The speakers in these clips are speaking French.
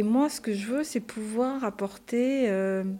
Et moi, ce que je veux, c'est pouvoir apporter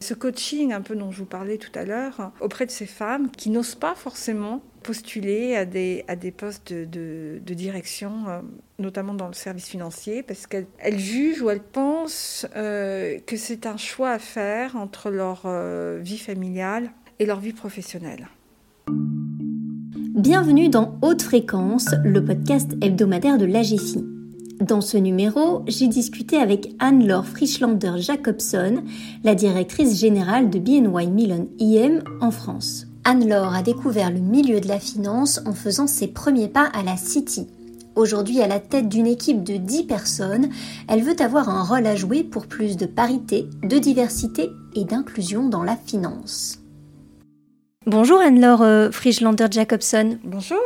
ce coaching un peu dont je vous parlais tout à l'heure auprès de ces femmes qui n'osent pas forcément postuler à des, à des postes de, direction, euh, notamment dans le service financier, parce qu'elles jugent ou elles pensent euh, que c'est un choix à faire entre leur euh, vie familiale et leur vie professionnelle. Bienvenue dans Haute Fréquence, le podcast hebdomadaire de l'AGFI. Dans ce numéro, j'ai discuté avec Anne-Laure Frischlander-Jacobson, la directrice générale de BNY Millon IM en France. Anne-Laure a découvert le milieu de la finance en faisant ses premiers pas à la City. Aujourd'hui à la tête d'une équipe de 10 personnes, elle veut avoir un rôle à jouer pour plus de parité, de diversité et d'inclusion dans la finance. Bonjour Anne-Laure euh, Frischlander-Jacobson. Bonjour.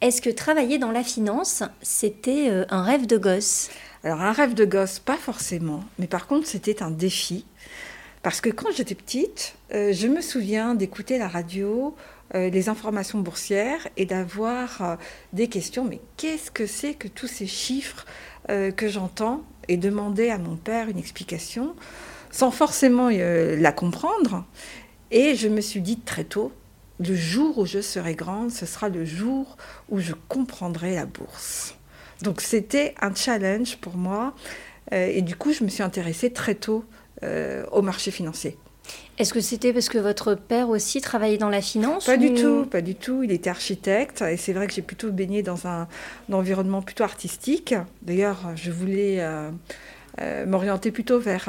Est-ce que travailler dans la finance, c'était euh, un rêve de gosse? Alors un rêve de gosse, pas forcément, mais par contre c'était un défi. Parce que quand j'étais petite, euh, je me souviens d'écouter la radio, euh, les informations boursières et d'avoir des questions. Mais qu'est-ce que c'est que tous ces chiffres que j'entends? Et demander à mon père une explication sans forcément la comprendre. Et je me suis dit très tôt, le jour où je serai grande, ce sera le jour où je comprendrai la bourse. Donc c'était un challenge pour moi. et du coup, je me suis intéressée très tôt euh, au marché financier. Est-ce que c'était parce que votre père aussi travaillait dans la finance Pas du tout, pas du tout. Il était architecte et c'est vrai que j'ai plutôt baigné dans un, environnement plutôt artistique. D'ailleurs, je voulais euh, euh, m'orienter plutôt vers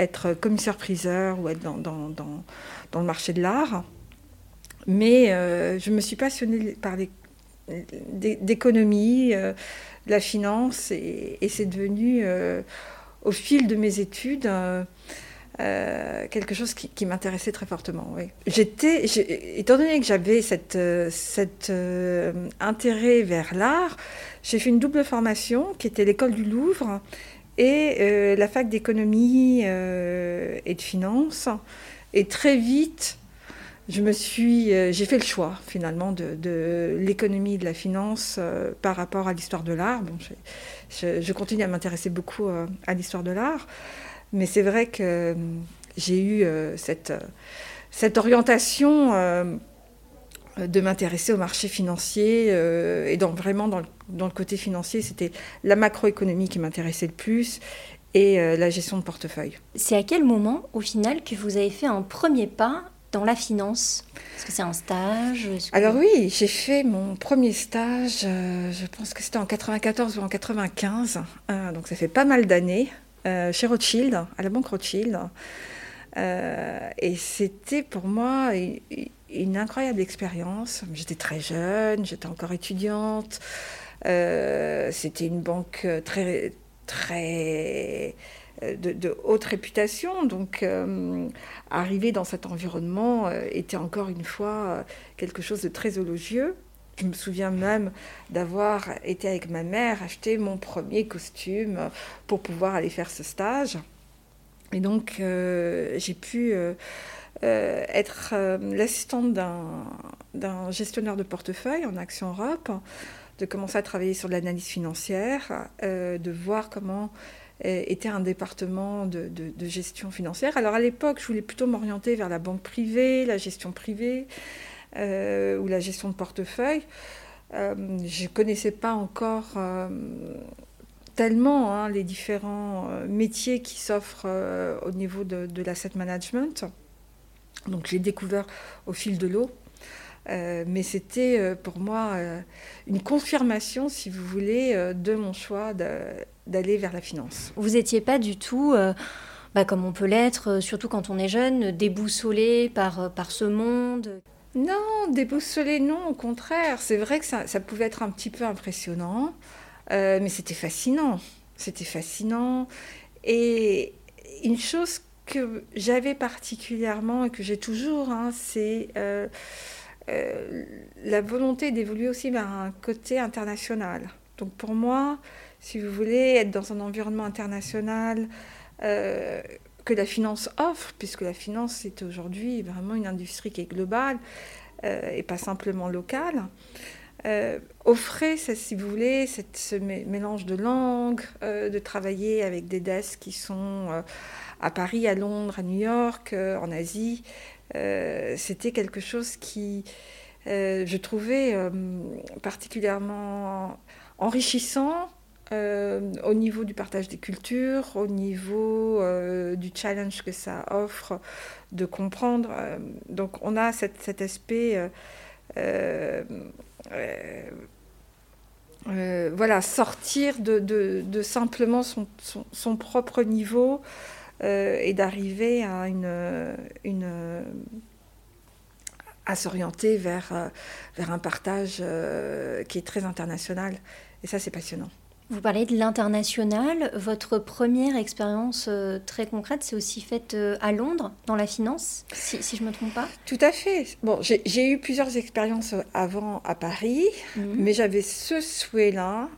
être commissaire-priseur ou être dans, dans, dans, le marché de l'art. Mais je me suis passionnée par l'économie, la finance et, c'est devenu au fil de mes études euh, euh, quelque chose qui, m'intéressait très fortement. J'étais, étant donné que j'avais cet euh, intérêt vers l'art, j'ai fait une double formation qui était l'école du Louvre et la fac d'économie et de finance. Et très vite, je me suis, j'ai fait le choix finalement de, l'économie et de la finance par rapport à l'histoire de l'art. Bon, je, continue à m'intéresser beaucoup euh, à l'histoire de l'art, mais c'est vrai que euh, j'ai eu euh, cette, orientation de m'intéresser au marché financier et vraiment dans le, dans le côté financier, c'était la macroéconomie qui m'intéressait le plus et la gestion de portefeuille. C'est à quel moment, au final, que vous avez fait un premier pas dans la finance Est-ce que c'est un stage Alors oui, j'ai fait mon premier stage, euh, je pense que c'était en 94 ou en 95, euh, donc ça fait pas mal d'années, euh, chez Rothschild, à la banque Rothschild. et c'était pour moi une, incroyable expérience. J'étais très jeune, j'étais encore étudiante. c'était une banque très, très euh, de, haute réputation. Donc, euh, arriver dans cet environnement euh, était encore une fois quelque chose de très élogieux. Je me souviens même d'avoir été avec ma mère acheter mon premier costume pour pouvoir aller faire ce stage. Et donc, j'ai pu être l'assistante d'un gestionnaire de portefeuille en Action Europe, de commencer à travailler sur l'analyse financière, de voir comment était un département de, gestion financière. Alors à l'époque, je voulais plutôt m'orienter vers la banque privée, la gestion privée euh, ou la gestion de portefeuille. Euh, je ne connaissais pas encore euh, tellement hein, les différents métiers qui s'offrent au niveau de, l'asset management. Donc j'ai découvert au fil de l'eau. mais c'était pour moi une confirmation, si vous voulez, de mon choix d'aller vers la finance. Vous n'étiez pas du tout, euh, bah, comme on peut l'être, euh, surtout quand on est jeune, déboussolé par, euh, par ce monde? Non, déboussolé, non, au contraire. C'est vrai que ça, pouvait être un petit peu impressionnant, mais c'était fascinant. C'était fascinant. Et une chose que j'avais particulièrement et que j'ai toujours, hein, c'est la volonté d'évoluer aussi vers un côté international. Donc pour moi, si vous voulez, être dans un environnement international euh, que la finance offre, puisque la finance est aujourd'hui vraiment une industrie qui est globale euh, et pas simplement locale. offrait, si vous voulez, ce mélange de langues, de travailler avec des desks qui sont à Paris, à Londres, à New York, en Asie. C'était quelque chose qui, je trouvais particulièrement enrichissant euh, au niveau du partage des cultures, au niveau euh, du challenge que ça offre de comprendre. Euh, donc on a cet aspect, voilà, sortir de, simplement son, propre niveau et d'arriver à s'orienter vers un partage qui est très international. Et ça, c'est passionnant. Vous parlez de l'international. Votre première expérience euh, très concrète, c'est aussi faite euh, à Londres, dans la finance, si, je ne me trompe pas? Tout à fait. Bon, j'ai eu plusieurs expériences euh, avant à Paris, mhm. mais j'avais ce souhait-là,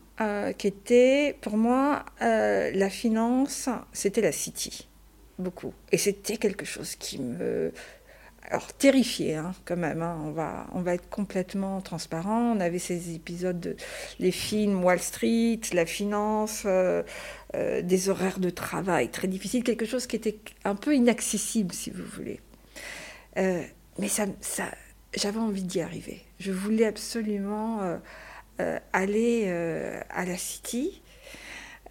qui était, pour moi, la finance, c'était la City. Beaucoup. Et c'était quelque chose qui me alors terrifié hein, quand même, hein. on, va, on va être complètement transparent. On avait ces épisodes, de, les films Wall Street, la finance, euh, euh, des horaires de travail très difficiles, quelque chose qui était un peu inaccessible si vous voulez. Euh, mais ça, ça, j'avais envie d'y arriver. Je voulais absolument aller à la City.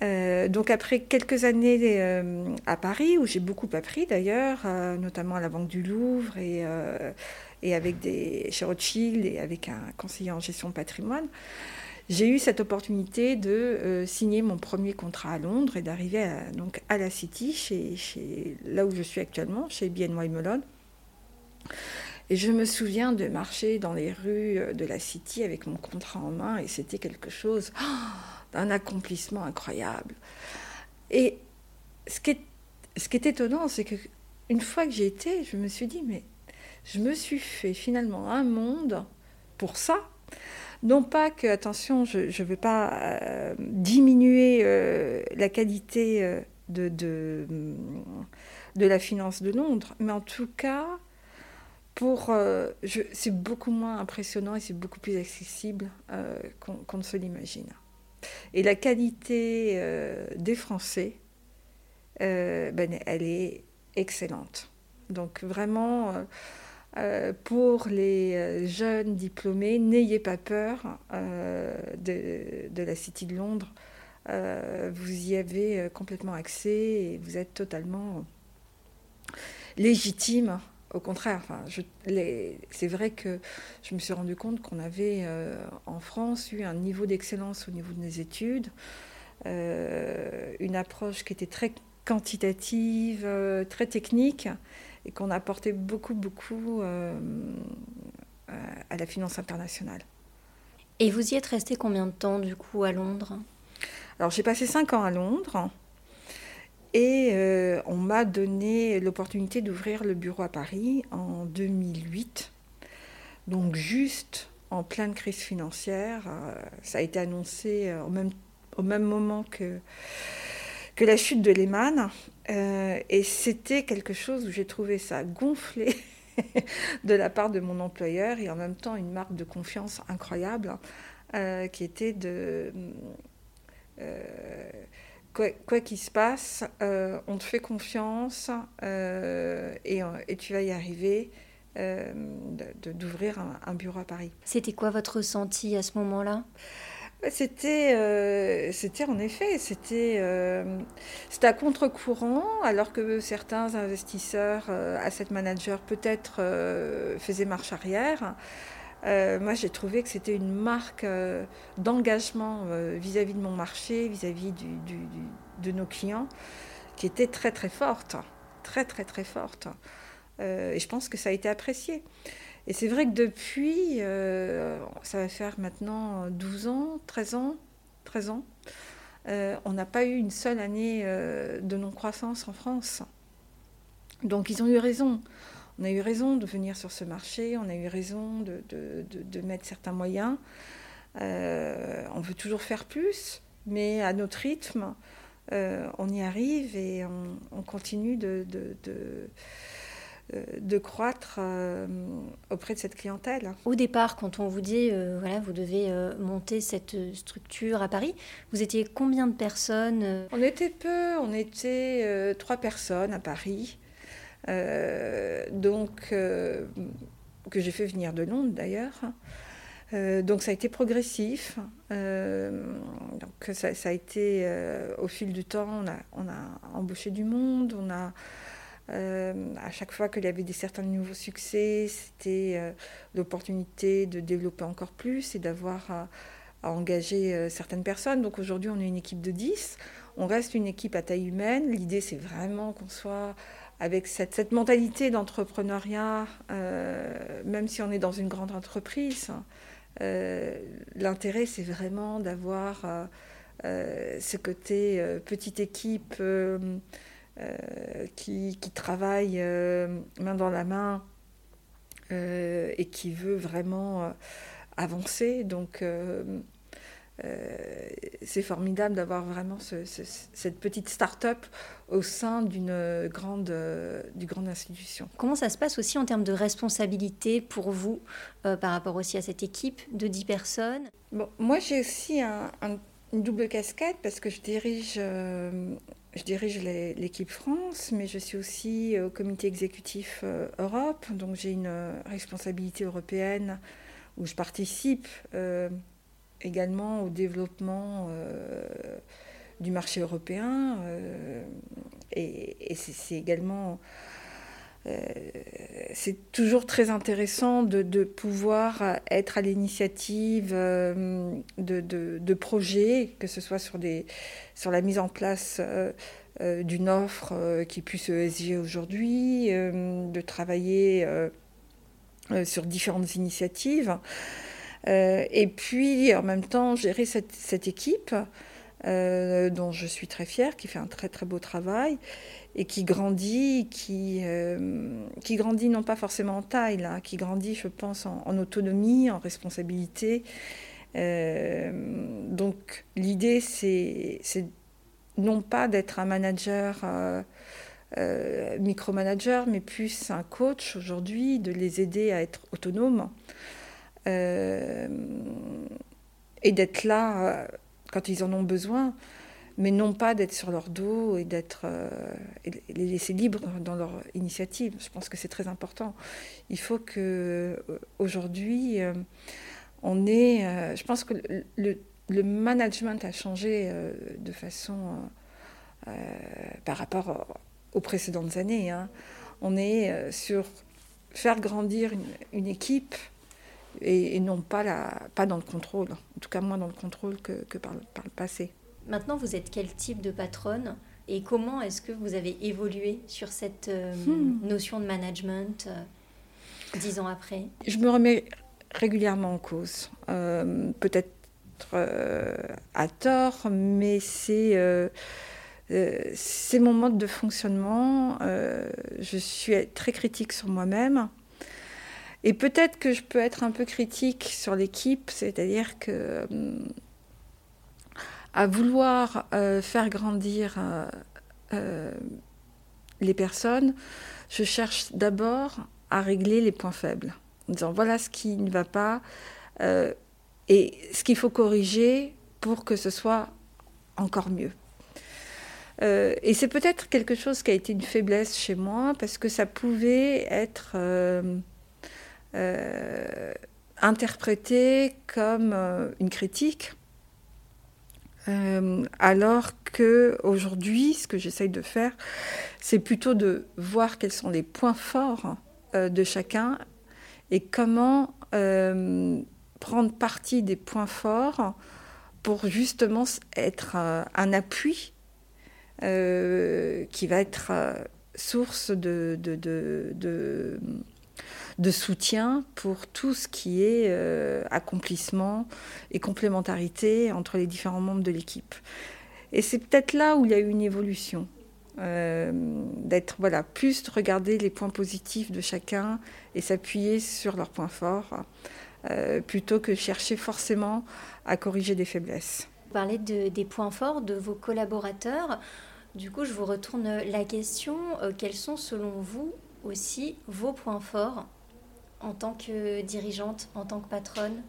Euh, donc après quelques années euh, à Paris, où j'ai beaucoup appris d'ailleurs, euh, notamment à la Banque du Louvre et, avec des, chez Rothschild et avec un conseiller en gestion de patrimoine, j'ai eu cette opportunité de signer mon premier contrat à Londres et d'arriver à, donc à la City, là où je suis actuellement, chez BNY Mellon. Et je me souviens de marcher dans les rues de la City avec mon contrat en main et c'était quelque chose... Oh, un accomplissement incroyable. Et ce qui est, étonnant, c'est que une fois que j'y étais, je me suis dit, mais je me suis fait finalement un monde pour ça. Non pas que, attention, je ne veux pas euh, diminuer euh, la qualité euh, de, la finance de Londres, mais en tout cas, c'est beaucoup moins impressionnant et c'est beaucoup plus accessible qu'on ne se l'imagine. Et la qualité euh, des Français, euh, ben, elle est excellente. Donc vraiment, euh, pour les jeunes diplômés, n'ayez pas peur de, de, la City de Londres. vous y avez complètement accès et vous êtes totalement légitime au contraire, enfin, c'est vrai que je me suis rendu compte qu'on avait euh, en France eu un niveau d'excellence au niveau de nos études, euh, une approche qui était très quantitative, euh, très technique, et qu'on apportait beaucoup, beaucoup à la finance internationale. Et vous y êtes resté combien de temps du coup à Londres? Alors j'ai passé cinq ans à Londres. Et euh, on m'a donné l'opportunité d'ouvrir le bureau à Paris en 2008. Donc juste en pleine crise financière. Euh, ça a été annoncé euh, au, même, au même moment que, que la chute de Lehman. et c'était quelque chose où j'ai trouvé ça gonflé de la part de mon employeur et en même temps une marque de confiance incroyable qui était de quoi qu'il se passe, euh, on te fait confiance euh, et, tu vas y arriver euh, d'ouvrir un, bureau à Paris. C'était quoi votre ressenti à ce moment-là? C'était, c'était en effet, c'était, c'était à contre-courant, alors que certains investisseurs, asset managers peut-être faisaient marche arrière. Euh, moi, j'ai trouvé que c'était une marque euh, d'engagement euh, vis-à-vis de mon marché, vis-à-vis de nos clients, qui était très très forte, très très très forte. et je pense que ça a été apprécié. Et c'est vrai que depuis, ça va faire maintenant 12 ans, 13 ans, 13 ans, on n'a pas eu une seule année de non-croissance en France. Donc ils ont eu raison on a eu raison de venir sur ce marché, on a eu raison de, de, mettre certains moyens. Euh, on veut toujours faire plus, mais à notre rythme, euh, on y arrive et on, continue de, de croître auprès de cette clientèle. Au départ, quand on vous dit, voilà, vous devez monter cette structure à Paris, vous étiez combien de personnes On était peu, on était trois personnes à Paris. Donc, que j'ai fait venir de Londres d'ailleurs. Euh, donc ça a été progressif. Euh, donc ça, a été euh, au fil du temps, on a, embauché du monde, on a à chaque fois qu'il y avait des certains nouveaux succès, c'était l'opportunité de développer encore plus et d'avoir à, engager certaines personnes. Donc aujourd'hui, on est une équipe de 10. On reste une équipe à taille humaine. L'idée, c'est vraiment qu'on soit avec cette, mentalité d'entrepreneuriat, même si on est dans une grande entreprise. Euh, l'intérêt, c'est vraiment d'avoir euh, euh, ce côté petite équipe qui, qui, travaille main dans la main et qui veut vraiment avancer. Donc, euh, c'est formidable d'avoir vraiment cette petite start-up au sein d'une grande, d'une grande institution. Comment ça se passe aussi en termes de responsabilité pour vous euh, par rapport aussi à cette équipe de 10 personnes? Bon, Moi, j'ai aussi une double casquette parce que je dirige, euh, je dirige l'équipe France, mais je suis aussi au comité exécutif Europe, donc j'ai une responsabilité européenne où je participe également au développement euh, du marché européen. Euh, et, c'est également... Euh, c'est toujours très intéressant de, pouvoir être à l'initiative de, projets, que ce soit sur, des, sur la mise en place d'une offre qui puisse ESG aujourd'hui, de travailler sur différentes initiatives. Euh, et puis, en même temps, gérer cette, équipe, euh, dont je suis très fière, qui fait un très très beau travail et qui grandit, qui, euh, qui grandit non pas forcément en taille, là, qui grandit, je pense, en, autonomie, en responsabilité. donc, l'idée, c'est non pas d'être un manager. micromanager, mais plus un coach aujourd'hui, de les aider à être autonomes, et d'être là euh, quand ils en ont besoin, mais non pas d'être sur leur dos et d'être euh, les laisser libres dans leur initiative. Je pense que c'est très important. Il faut que aujourd'hui on est. je pense que le, management a changé de façon par rapport aux précédentes années. Hein. On est sur faire grandir une équipe et, non pas, la, pas dans le contrôle, en tout cas moins dans le contrôle que, que par, par, le passé. Maintenant, vous êtes quel type de patronne et comment est-ce que vous avez évolué sur cette euh, hmm. notion de management euh, dix ans après? Je me remets régulièrement en cause, euh, peut-être à tort, mais c'est c'est mon mode de fonctionnement. je suis très critique sur moi-même. Et peut-être que je peux être un peu critique sur l'équipe, c'est-à-dire que euh, à vouloir euh, faire grandir euh, les personnes, je cherche d'abord à régler les points faibles, en disant voilà ce qui ne va pas et ce qu'il faut corriger pour que ce soit encore mieux. et c'est peut-être quelque chose qui a été une faiblesse chez moi parce que ça pouvait être euh, interprété comme euh, une critique, euh, alors que aujourd'hui, ce que j'essaye de faire, c'est plutôt de voir quels sont les points forts de chacun et comment prendre parti des points forts pour justement être un appui qui va être source de soutien pour tout ce qui est euh, accomplissement et complémentarité entre les différents membres de l'équipe. Et c'est peut-être là où il y a eu une évolution. Euh, d'être voilà plus de regarder les points positifs de chacun et s'appuyer sur leurs points forts euh, plutôt que chercher forcément à corriger des faiblesses. Vous parlez de, des points forts de vos collaborateurs. Du coup, je vous retourne la question quels sont selon vous aussi vos points forts? En tant que dirigeante, en tant que patronne?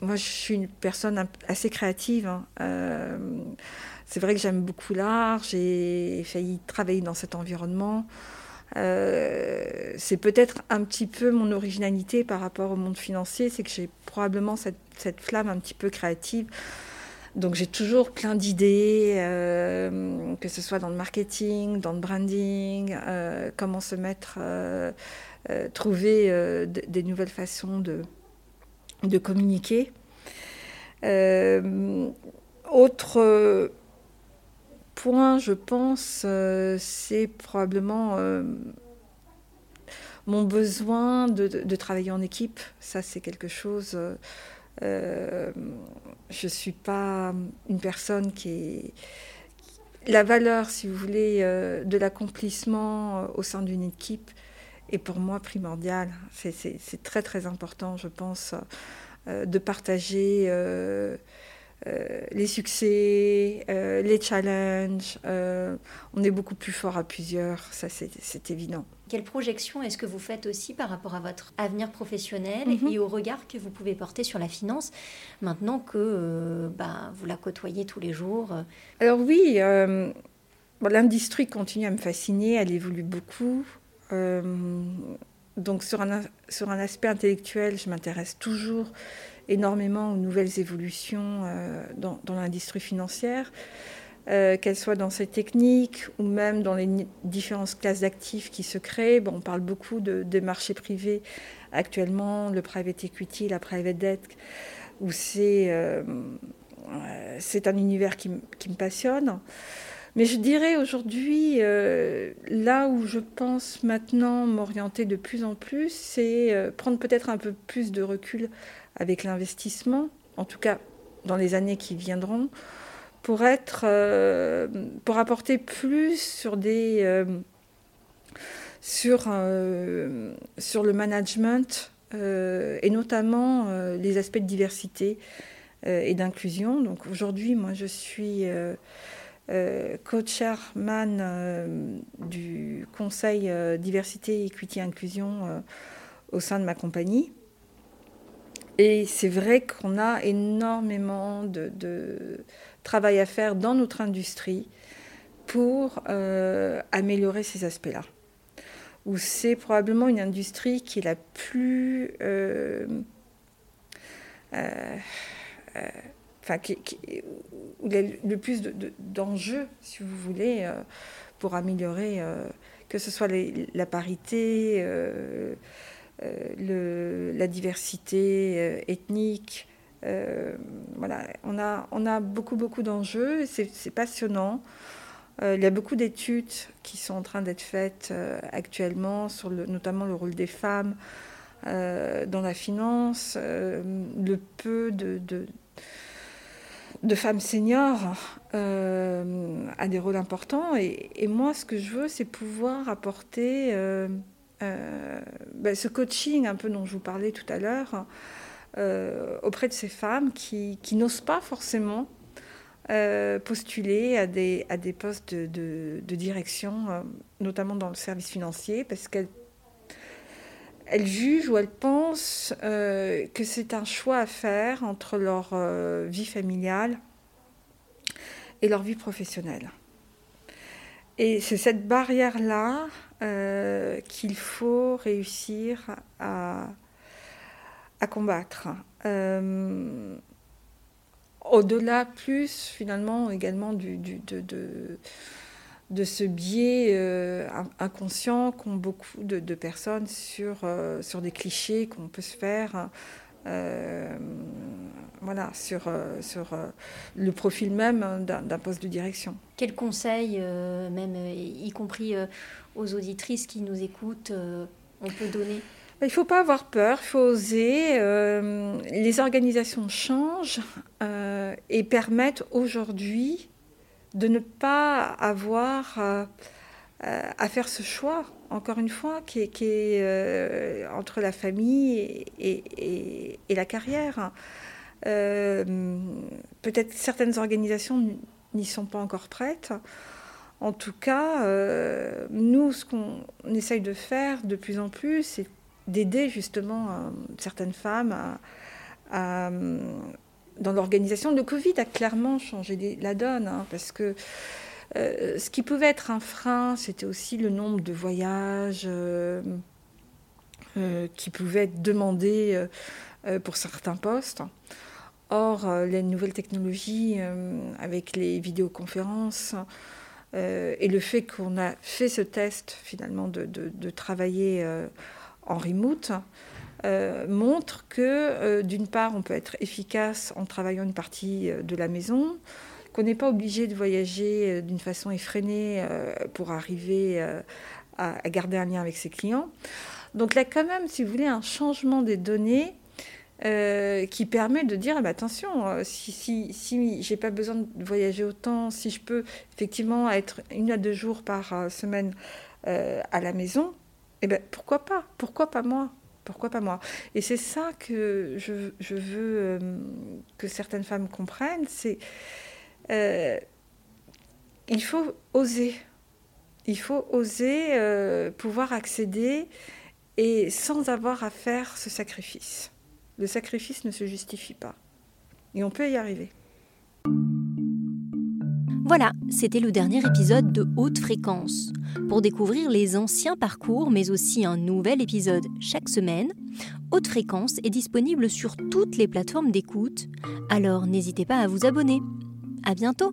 Moi, je suis une personne assez créative. Hein. Euh, c'est vrai que j'aime beaucoup l'art. J'ai failli travailler dans cet environnement. Euh, c'est peut-être un petit peu mon originalité par rapport au monde financier, c'est que j'ai probablement cette, flamme un petit peu créative. Donc j'ai toujours plein d'idées, euh, que ce soit dans le marketing, dans le branding, comment se mettre, trouver des nouvelles façons de, communiquer. autre point, je pense, euh, c'est probablement euh, mon besoin de, travailler en équipe. Ça, c'est quelque chose. Euh, je ne suis pas une personne qui est. La valeur, si vous voulez, de l'accomplissement au sein d'une équipe est pour moi primordiale. C'est très, très important, je pense, de partager euh, les succès, euh, les challenges. Euh, on est beaucoup plus fort à plusieurs, ça c'est évident. Quelle projection est-ce que vous faites aussi par rapport à votre avenir professionnel mhm. et au regard que vous pouvez porter sur la finance maintenant que bah, vous la côtoyez tous les jours Alors oui, l'industrie continue à me fasciner, elle évolue beaucoup. Donc sur un, aspect intellectuel, je m'intéresse toujours énormément aux nouvelles évolutions euh, dans, l'industrie financière, euh, qu'elles soient dans ces techniques ou même dans les différentes classes d'actifs qui se créent. On parle beaucoup de, des marchés privés actuellement, le private equity, la private debt, où c'est euh, un univers qui, me passionne. Mais je dirais aujourd'hui, là où je pense maintenant m'orienter de plus en plus, c'est prendre peut-être un peu plus de recul avec l'investissement, en tout cas dans les années qui viendront, pour être, euh, pour apporter plus sur des, euh, sur, euh, sur le management et notamment les aspects de diversité et d'inclusion. Donc aujourd'hui, moi, je suis co-chairman du Conseil diversité, equity, inclusion au sein de ma compagnie. Et c'est vrai qu'on a énormément de, travail à faire dans notre industrie pour euh, améliorer ces aspects-là. Où c'est probablement une industrie qui est la plus... Euh, euh, qui, où il y a le plus d'enjeux, si vous voulez, pour améliorer, que ce soit la parité euh, le, la diversité euh, ethnique. Euh, voilà, on a, on a beaucoup, beaucoup d'enjeux, c'est passionnant. il y a beaucoup d'études qui sont en train d'être faites actuellement sur le, notamment le rôle des femmes dans la finance, le peu de, de, femmes seniors à des rôles importants. Et, moi, ce que je veux, c'est pouvoir apporter euh, ben, ce coaching un peu dont je vous parlais tout à l'heure euh, auprès de ces femmes qui, n'osent pas forcément euh, postuler à des, postes de, de, direction, notamment dans le service financier, parce qu'elles elles jugent ou elles pensent que c'est un choix à faire entre leur vie familiale et leur vie professionnelle. Et c'est cette barrière-là euh, qu'il faut réussir à, à combattre. Euh, au-delà, plus finalement également du, du de, de, de, ce biais euh, inconscient qu'ont beaucoup de, de, personnes sur, sur des clichés qu'on peut se faire. voilà, sur, sur le profil même d'un poste de direction. Quel conseil, même y compris aux auditrices qui nous écoutent, euh, on peut donner? Il ne faut pas avoir peur, il faut oser. Euh, les organisations changent euh, et permettent aujourd'hui de ne pas avoir à faire ce choix, encore une fois, qui est, est entre la famille et, la carrière. Peut-être certaines organisations n'y sont pas encore prêtes. En tout cas, euh, nous, ce qu'on essaye de faire de plus en plus, c'est d'aider justement euh, certaines femmes à, dans l'organisation. Le Covid a clairement changé la donne, hein, parce que euh, ce qui pouvait être un frein, c'était aussi le nombre de voyages qui pouvaient être demandés pour certains postes. Or, les nouvelles technologies, avec les vidéoconférences, euh, et le fait qu'on a fait ce test finalement de, travailler euh, en remote euh, montre que d'une part on peut être efficace en travaillant une partie de la maison, qu'on n'est pas obligé de voyager d'une façon effrénée pour arriver à, garder un lien avec ses clients. Donc là quand même, si vous voulez, un changement des données euh, qui permet de dire ah bah, attention, euh, si, si, si j'ai pas besoin de voyager autant, si je peux effectivement être une à deux jours par euh, semaine à la maison, eh ben, pourquoi pas? Pourquoi pas moi? Pourquoi pas moi Et c'est ça que je, veux que certaines femmes comprennent, c'est il faut oser. Il faut oser pouvoir accéder et sans avoir à faire ce sacrifice. Le sacrifice ne se justifie pas. Et on peut y arriver. Voilà, c'était le dernier épisode de Haute Fréquence. Pour découvrir les anciens parcours, mais aussi un nouvel épisode chaque semaine, Haute Fréquence est disponible sur toutes les plateformes d'écoute, alors n'hésitez pas à vous abonner. À bientôt!